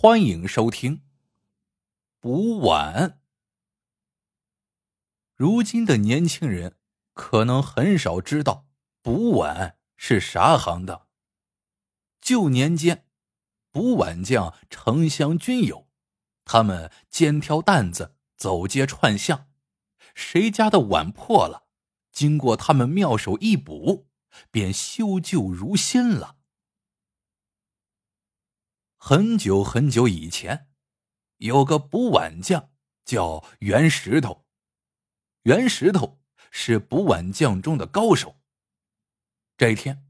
欢迎收听。补碗。如今的年轻人可能很少知道补碗是啥行当。旧年间，补碗匠城乡均有，他们肩挑担子走街串巷，谁家的碗破了，经过他们妙手一补，便修旧如新了。很久很久以前，有个补碗匠叫袁石头。袁石头是补碗匠中的高手。这一天，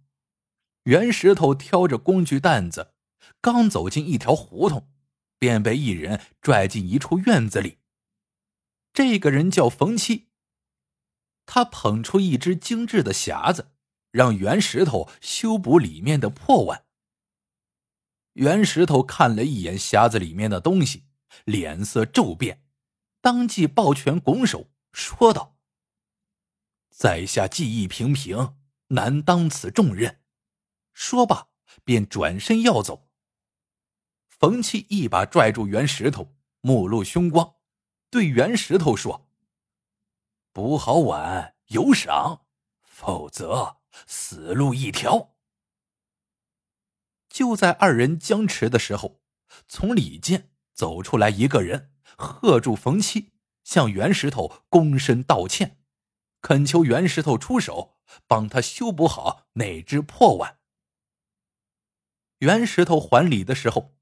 袁石头挑着工具担子，刚走进一条胡同，便被一人拽进一处院子里。这个人叫冯七。他捧出一只精致的匣子，让袁石头修补里面的破碗。袁石头看了一眼匣子里面的东西，脸色骤变，当即抱拳拱手说道：“在下技艺平平，难当此重任。”说罢，便转身要走。冯七一把拽住袁石头，目露凶光，对袁石头说：“补好碗有赏，否则死路一条。”就在二人僵持的时候，从里间走出来一个人，喝住冯七，向袁石头躬身道歉，恳求袁石头出手帮他修补好那只破碗。袁石头还礼的时候，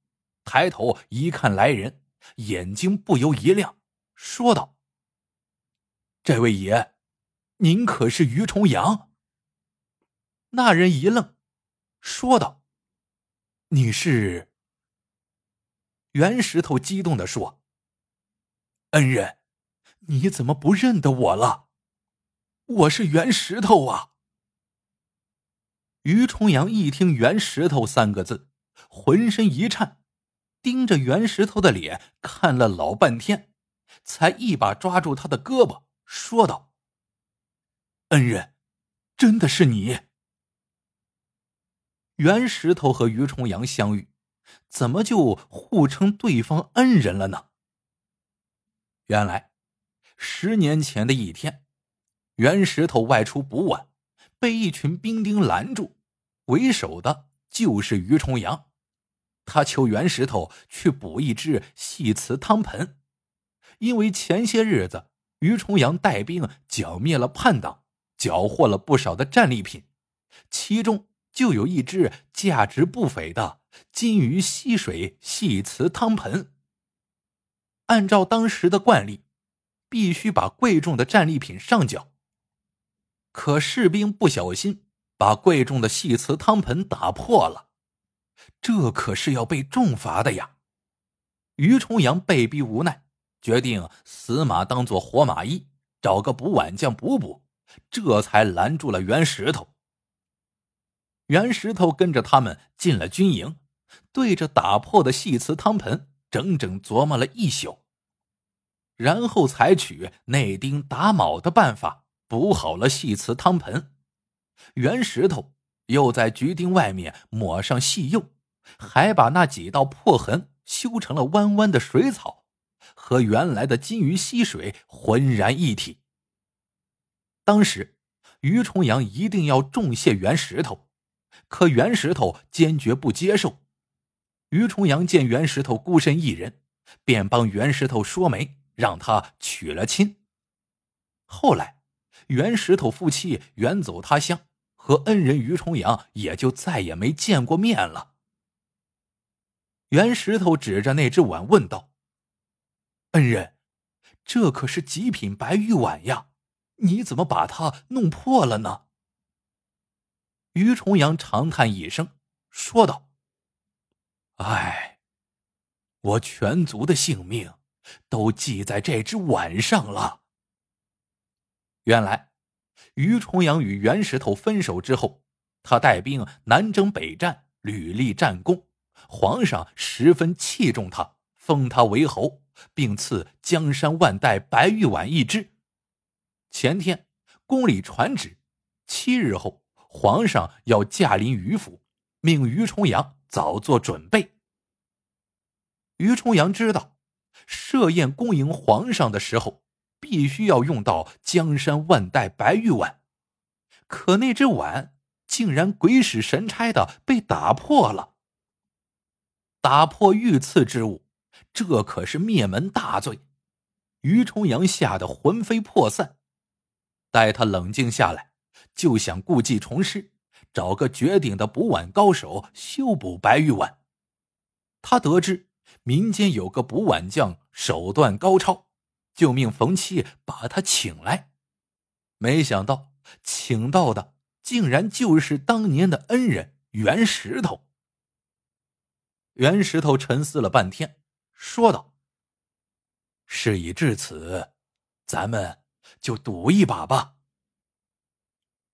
抬头一看来人，眼睛不由一亮，说道：“这位爷，您可是于重阳？”那人一愣，说道。你是袁石头，激动的说：“恩人，你怎么不认得我了？我是袁石头啊！”于重阳一听“袁石头”三个字，浑身一颤，盯着袁石头的脸看了老半天，才一把抓住他的胳膊，说道：“恩人，真的是你。”袁石头和于重阳相遇，怎么就互称对方恩人了呢？原来，十年前的一天，袁石头外出补碗，被一群兵丁拦住，为首的就是于重阳。他求袁石头去补一只细瓷汤盆，因为前些日子于重阳带兵剿灭了叛党，缴获了不少的战利品，其中。就有一只价值不菲的金鱼吸水细瓷汤盆。按照当时的惯例，必须把贵重的战利品上缴。可士兵不小心把贵重的细瓷汤盆打破了，这可是要被重罚的呀！于重阳被逼无奈，决定死马当做活马医，找个补碗匠补补，这才拦住了袁石头。袁石头跟着他们进了军营，对着打破的细瓷汤盆整整琢磨了一宿，然后采取内钉打铆的办法补好了细瓷汤盆。袁石头又在菊钉外面抹上细釉，还把那几道破痕修成了弯弯的水草，和原来的金鱼溪水浑然一体。当时，于重阳一定要重谢袁石头。可袁石头坚决不接受。于重阳见袁石头孤身一人，便帮袁石头说媒，让他娶了亲。后来，袁石头夫妻远走他乡，和恩人于重阳也就再也没见过面了。袁石头指着那只碗问道：“恩人，这可是极品白玉碗呀，你怎么把它弄破了呢？”于重阳长叹一声，说道：“唉，我全族的性命都系在这只碗上了。”原来，于重阳与袁石头分手之后，他带兵南征北战，屡立战功，皇上十分器重他，封他为侯，并赐江山万代白玉碗一只。前天宫里传旨，七日后。皇上要驾临于府，命于重阳早做准备。于重阳知道，设宴恭迎皇上的时候，必须要用到江山万代白玉碗，可那只碗竟然鬼使神差的被打破了。打破御赐之物，这可是灭门大罪。于重阳吓得魂飞魄散。待他冷静下来，就想故技重施，找个绝顶的补碗高手修补白玉碗。他得知民间有个补碗匠手段高超，就命冯七把他请来。没想到请到的竟然就是当年的恩人袁石头。袁石头沉思了半天，说道：“事已至此，咱们就赌一把吧。”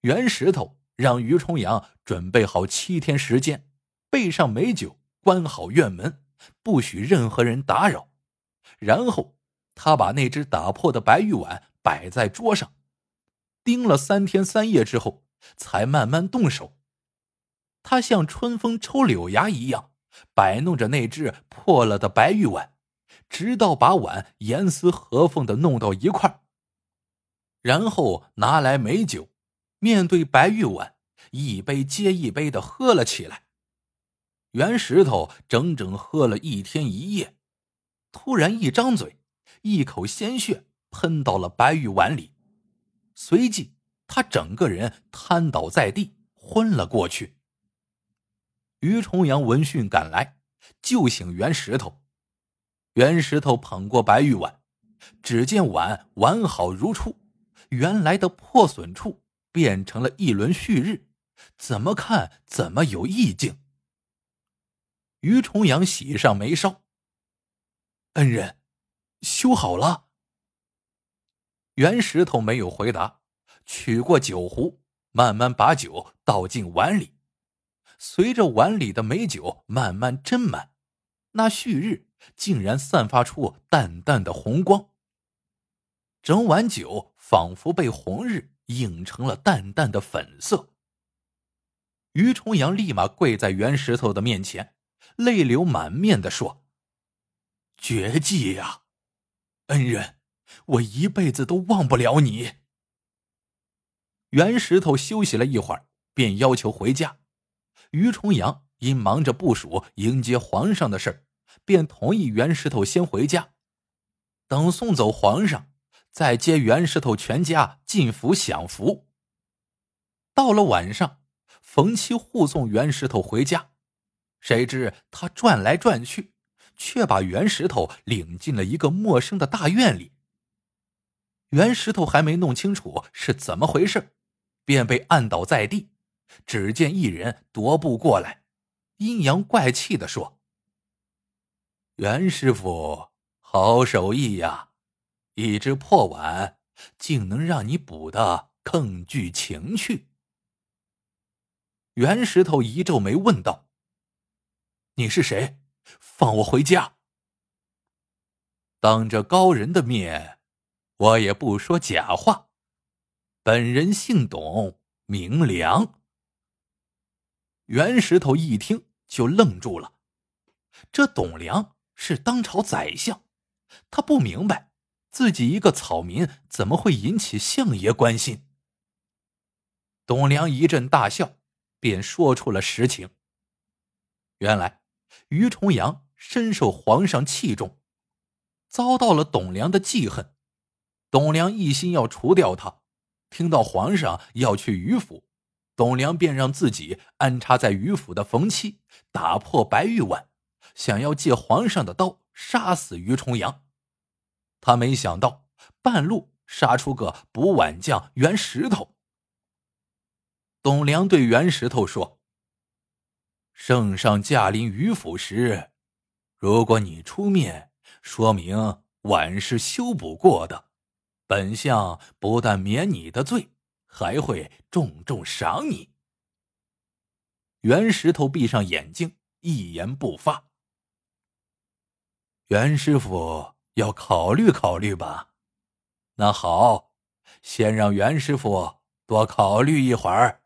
袁石头让于重阳准备好七天时间，备上美酒，关好院门，不许任何人打扰。然后他把那只打破的白玉碗摆在桌上，盯了三天三夜之后，才慢慢动手。他像春风抽柳芽一样。摆弄着那只破了的白玉碗，直到把碗严丝合缝的弄到一块然后拿来美酒，面对白玉碗，一杯接一杯的喝了起来。袁石头整整喝了一天一夜，突然一张嘴，一口鲜血喷到了白玉碗里，随即他整个人瘫倒在地，昏了过去。于重阳闻讯赶来，救醒袁石头。袁石头捧过白玉碗，只见碗完好如初，原来的破损处变成了一轮旭日，怎么看怎么有意境。于重阳喜上眉梢：“恩人，修好了。”袁石头没有回答，取过酒壶，慢慢把酒倒进碗里。随着碗里的美酒慢慢斟满，那旭日竟然散发出淡淡的红光。整碗酒仿佛被红日映成了淡淡的粉色。于重阳立马跪在袁石头的面前，泪流满面的说：“绝技呀，恩人，我一辈子都忘不了你。”袁石头休息了一会儿，便要求回家。于重阳因忙着部署迎接皇上的事儿，便同意袁石头先回家，等送走皇上，再接袁石头全家进府享福。到了晚上，冯七护送袁石头回家，谁知他转来转去，却把袁石头领进了一个陌生的大院里。袁石头还没弄清楚是怎么回事，便被按倒在地。只见一人踱步过来，阴阳怪气的说：“袁师傅，好手艺呀！一只破碗，竟能让你补得更具情趣。”袁石头一皱眉，问道：“你是谁？放我回家！”当着高人的面，我也不说假话。本人姓董，名良。袁石头一听就愣住了，这董良是当朝宰相，他不明白自己一个草民怎么会引起相爷关心。董良一阵大笑，便说出了实情。原来于重阳深受皇上器重，遭到了董良的记恨，董良一心要除掉他，听到皇上要去于府。董良便让自己安插在于府的冯七打破白玉碗，想要借皇上的刀杀死于重阳。他没想到半路杀出个补碗匠袁石头。董良对袁石头说：“圣上驾临于府时，如果你出面说明碗是修补过的，本相不但免你的罪。”还会重重赏你。袁石头闭上眼睛，一言不发。袁师傅要考虑考虑吧。那好，先让袁师傅多考虑一会儿。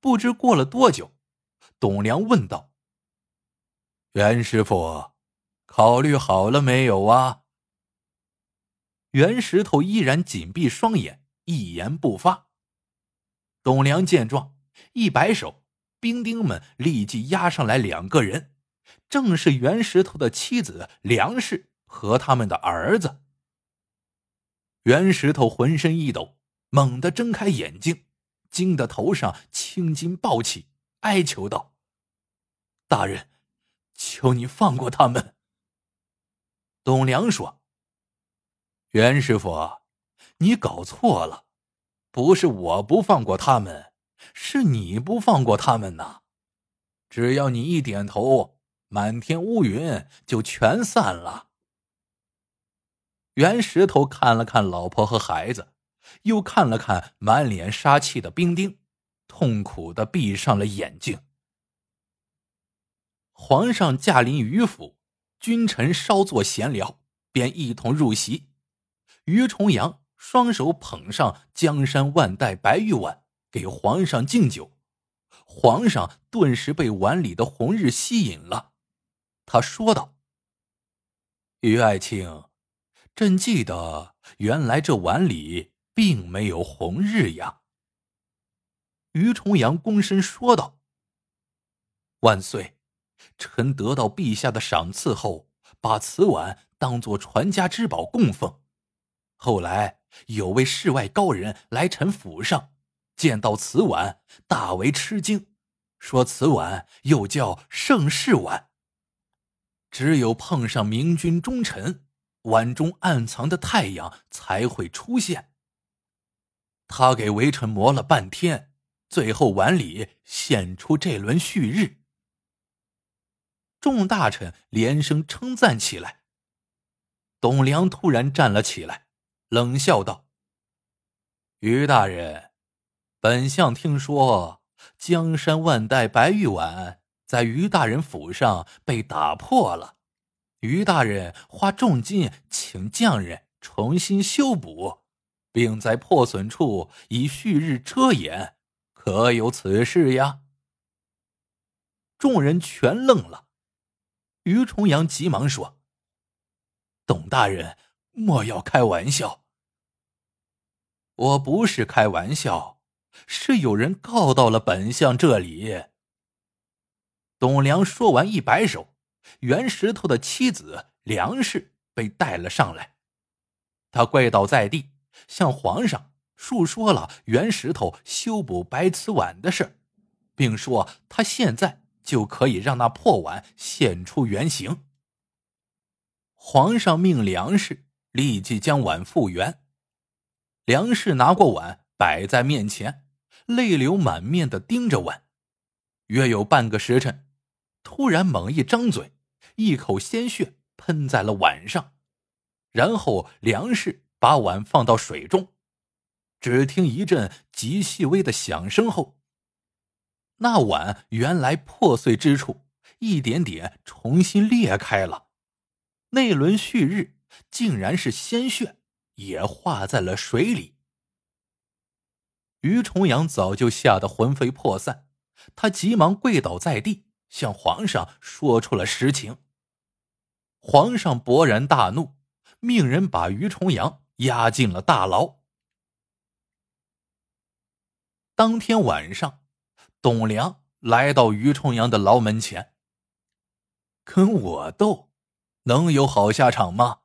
不知过了多久，董良问道：“袁师傅，考虑好了没有啊？袁石头依然紧闭双眼，一言不发。董良见状，一摆手，兵丁们立即押上来两个人，正是袁石头的妻子梁氏和他们的儿子。袁石头浑身一抖，猛地睁开眼睛，惊得头上青筋暴起，哀求道：“大人！”求你放过他们。董良说：“袁师傅，你搞错了，不是我不放过他们，是你不放过他们呐。只要你一点头，满天乌云就全散了。”袁石头看了看老婆和孩子，又看了看满脸杀气的兵丁，痛苦的闭上了眼睛。皇上驾临于府，君臣稍作闲聊，便一同入席。于重阳双手捧上江山万代白玉碗，给皇上敬酒。皇上顿时被碗里的红日吸引了，他说道：“于爱卿，朕记得原来这碗里并没有红日呀。”于重阳躬身说道：“万岁。”臣得到陛下的赏赐后，把此碗当做传家之宝供奉。后来有位世外高人来臣府上，见到此碗，大为吃惊，说此碗又叫盛世碗。只有碰上明君忠臣，碗中暗藏的太阳才会出现。他给微臣磨了半天，最后碗里现出这轮旭日。众大臣连声称赞起来。董良突然站了起来，冷笑道：“于大人，本相听说江山万代白玉碗在于大人府上被打破了，于大人花重金请匠人重新修补，并在破损处以旭日遮掩，可有此事呀？”众人全愣了。于重阳急忙说：“董大人，莫要开玩笑。我不是开玩笑，是有人告到了本相这里。”董良说完，一摆手，袁石头的妻子梁氏被带了上来。他跪倒在地，向皇上述说了袁石头修补白瓷碗的事并说他现在。就可以让那破碗现出原形。皇上命梁氏立即将碗复原。梁氏拿过碗摆在面前，泪流满面的盯着碗。约有半个时辰，突然猛一张嘴，一口鲜血喷在了碗上。然后梁氏把碗放到水中，只听一阵极细微的响声后。那碗原来破碎之处，一点点重新裂开了，那轮旭日竟然是鲜血，也化在了水里。于重阳早就吓得魂飞魄散，他急忙跪倒在地，向皇上说出了实情。皇上勃然大怒，命人把于重阳押进了大牢。当天晚上。董良来到于重阳的牢门前，跟我斗，能有好下场吗？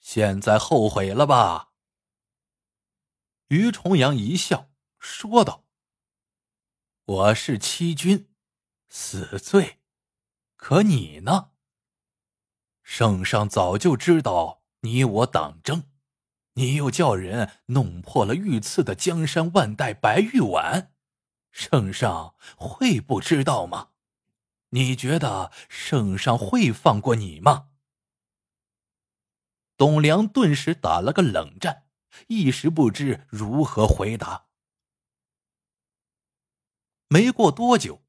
现在后悔了吧？于重阳一笑，说道：“我是欺君，死罪，可你呢？圣上早就知道你我党争，你又叫人弄破了御赐的江山万代白玉碗。”圣上会不知道吗？你觉得圣上会放过你吗？董良顿时打了个冷战，一时不知如何回答。没过多久，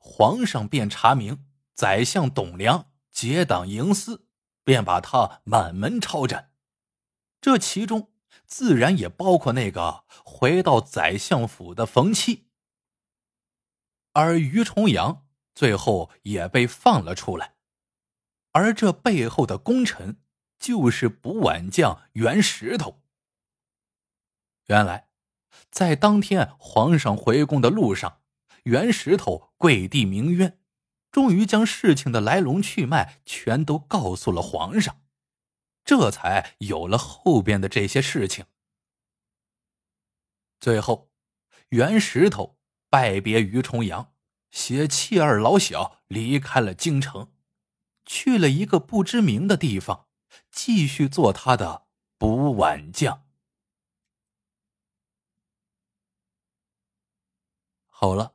皇上便查明宰相董良结党营私，便把他满门抄斩。这其中自然也包括那个回到宰相府的冯七。而于重阳最后也被放了出来，而这背后的功臣就是补碗匠袁石头。原来，在当天皇上回宫的路上，袁石头跪地鸣冤，终于将事情的来龙去脉全都告诉了皇上，这才有了后边的这些事情。最后，袁石头拜别于重阳，携妻儿老小离开了京城。去了一个不知名的地方，继续做他的补碗匠。好了，